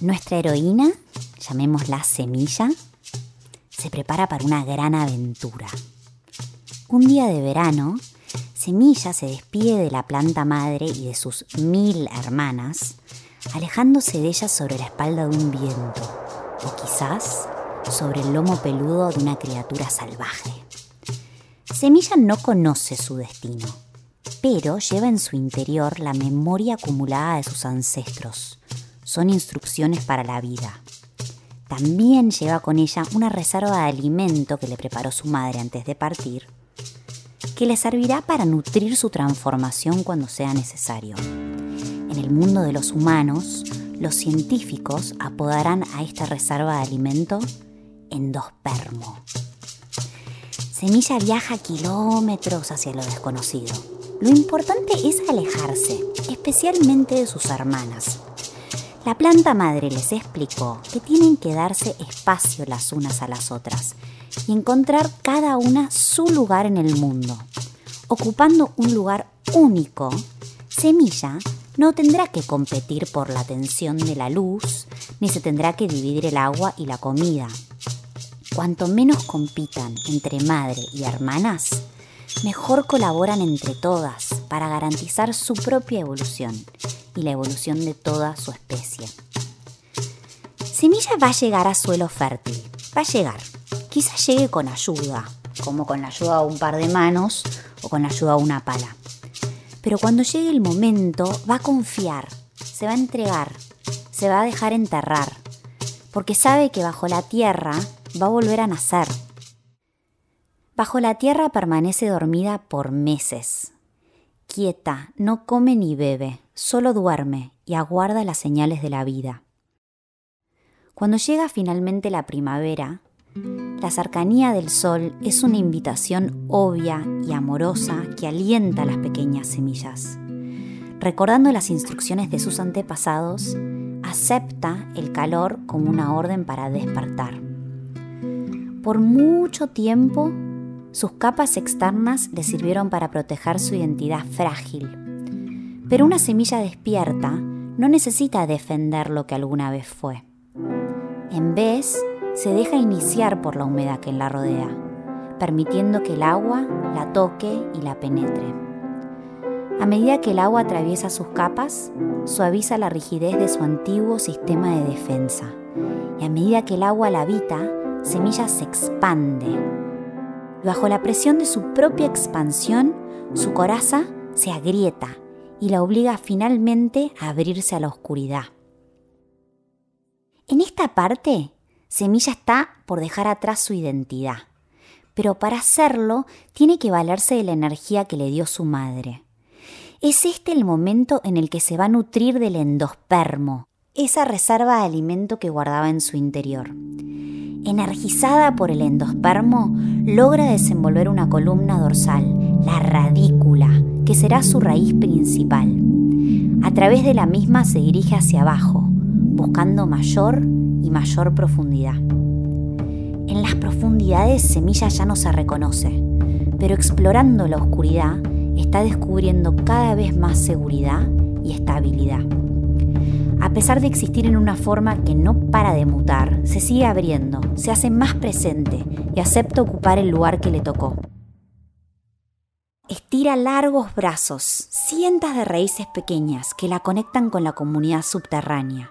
Nuestra heroína, llamémosla Semilla, se prepara para una gran aventura. Un día de verano, Semilla se despide de la planta madre y de sus mil hermanas, alejándose de ellas sobre la espalda de un viento, o quizás sobre el lomo peludo de una criatura salvaje. Semilla no conoce su destino, pero lleva en su interior la memoria acumulada de sus ancestros son instrucciones para la vida. También lleva con ella una reserva de alimento que le preparó su madre antes de partir, que le servirá para nutrir su transformación cuando sea necesario. En el mundo de los humanos, los científicos apodarán a esta reserva de alimento endospermo. Semilla viaja kilómetros hacia lo desconocido. Lo importante es alejarse, especialmente de sus hermanas, la planta madre les explicó que tienen que darse espacio las unas a las otras y encontrar cada una su lugar en el mundo. Ocupando un lugar único, Semilla no tendrá que competir por la atención de la luz, ni se tendrá que dividir el agua y la comida. Cuanto menos compitan entre madre y hermanas, mejor colaboran entre todas para garantizar su propia evolución y la evolución de toda su especie. Semilla va a llegar a suelo fértil, va a llegar. Quizás llegue con ayuda, como con la ayuda de un par de manos o con la ayuda de una pala. Pero cuando llegue el momento va a confiar, se va a entregar, se va a dejar enterrar, porque sabe que bajo la tierra va a volver a nacer. Bajo la tierra permanece dormida por meses, quieta, no come ni bebe, solo duerme y aguarda las señales de la vida. Cuando llega finalmente la primavera, la cercanía del sol es una invitación obvia y amorosa que alienta a las pequeñas semillas. Recordando las instrucciones de sus antepasados, acepta el calor como una orden para despertar. Por mucho tiempo, sus capas externas le sirvieron para proteger su identidad frágil, pero una semilla despierta no necesita defender lo que alguna vez fue. En vez, se deja iniciar por la humedad que la rodea, permitiendo que el agua la toque y la penetre. A medida que el agua atraviesa sus capas, suaviza la rigidez de su antiguo sistema de defensa. Y a medida que el agua la habita, Semilla se expande. Bajo la presión de su propia expansión, su coraza se agrieta y la obliga finalmente a abrirse a la oscuridad. En esta parte, Semilla está por dejar atrás su identidad, pero para hacerlo tiene que valerse de la energía que le dio su madre. Es este el momento en el que se va a nutrir del endospermo, esa reserva de alimento que guardaba en su interior. Energizada por el endospermo, logra desenvolver una columna dorsal, la radícula, que será su raíz principal. A través de la misma se dirige hacia abajo, buscando mayor y mayor profundidad. En las profundidades Semilla ya no se reconoce, pero explorando la oscuridad está descubriendo cada vez más seguridad y estabilidad. A pesar de existir en una forma que no para de mutar, se sigue abriendo, se hace más presente y acepta ocupar el lugar que le tocó. Estira largos brazos, cientos de raíces pequeñas que la conectan con la comunidad subterránea.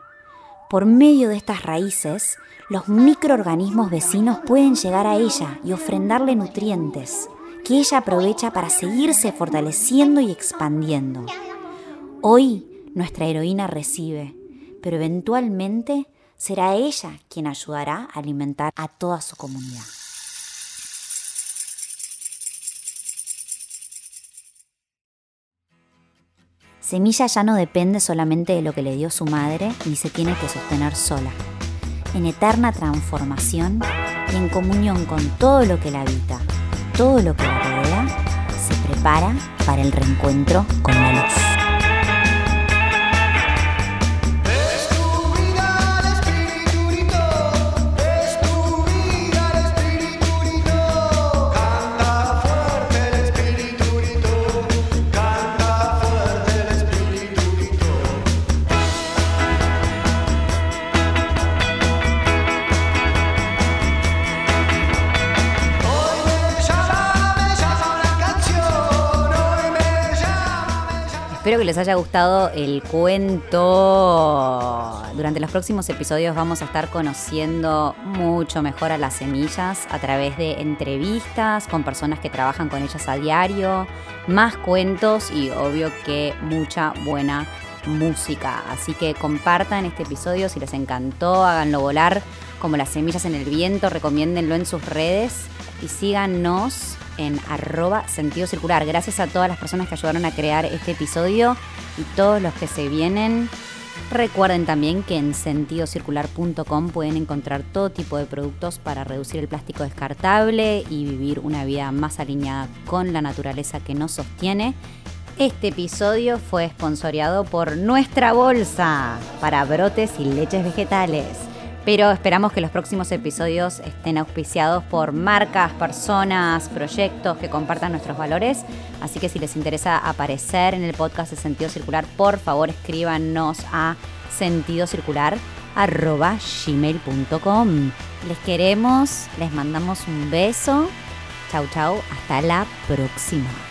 Por medio de estas raíces, los microorganismos vecinos pueden llegar a ella y ofrendarle nutrientes, que ella aprovecha para seguirse fortaleciendo y expandiendo. Hoy nuestra heroína recibe, pero eventualmente será ella quien ayudará a alimentar a toda su comunidad. Semilla ya no depende solamente de lo que le dio su madre ni se tiene que sostener sola. En eterna transformación y en comunión con todo lo que la habita, todo lo que la rodea, se prepara para el reencuentro con la luz. Espero que les haya gustado el cuento. Durante los próximos episodios vamos a estar conociendo mucho mejor a las semillas a través de entrevistas con personas que trabajan con ellas a diario, más cuentos y obvio que mucha buena música. Así que compartan este episodio si les encantó, háganlo volar como las semillas en el viento, recomiéndenlo en sus redes y síganos en arroba sentido circular. Gracias a todas las personas que ayudaron a crear este episodio y todos los que se vienen. Recuerden también que en sentidocircular.com pueden encontrar todo tipo de productos para reducir el plástico descartable y vivir una vida más alineada con la naturaleza que nos sostiene. Este episodio fue esponsoreado por nuestra bolsa para brotes y leches vegetales pero esperamos que los próximos episodios estén auspiciados por marcas, personas, proyectos que compartan nuestros valores. Así que si les interesa aparecer en el podcast de Sentido Circular, por favor escríbanos a sentidocircular.gmail.com. Les queremos, les mandamos un beso. Chau, chau, hasta la próxima.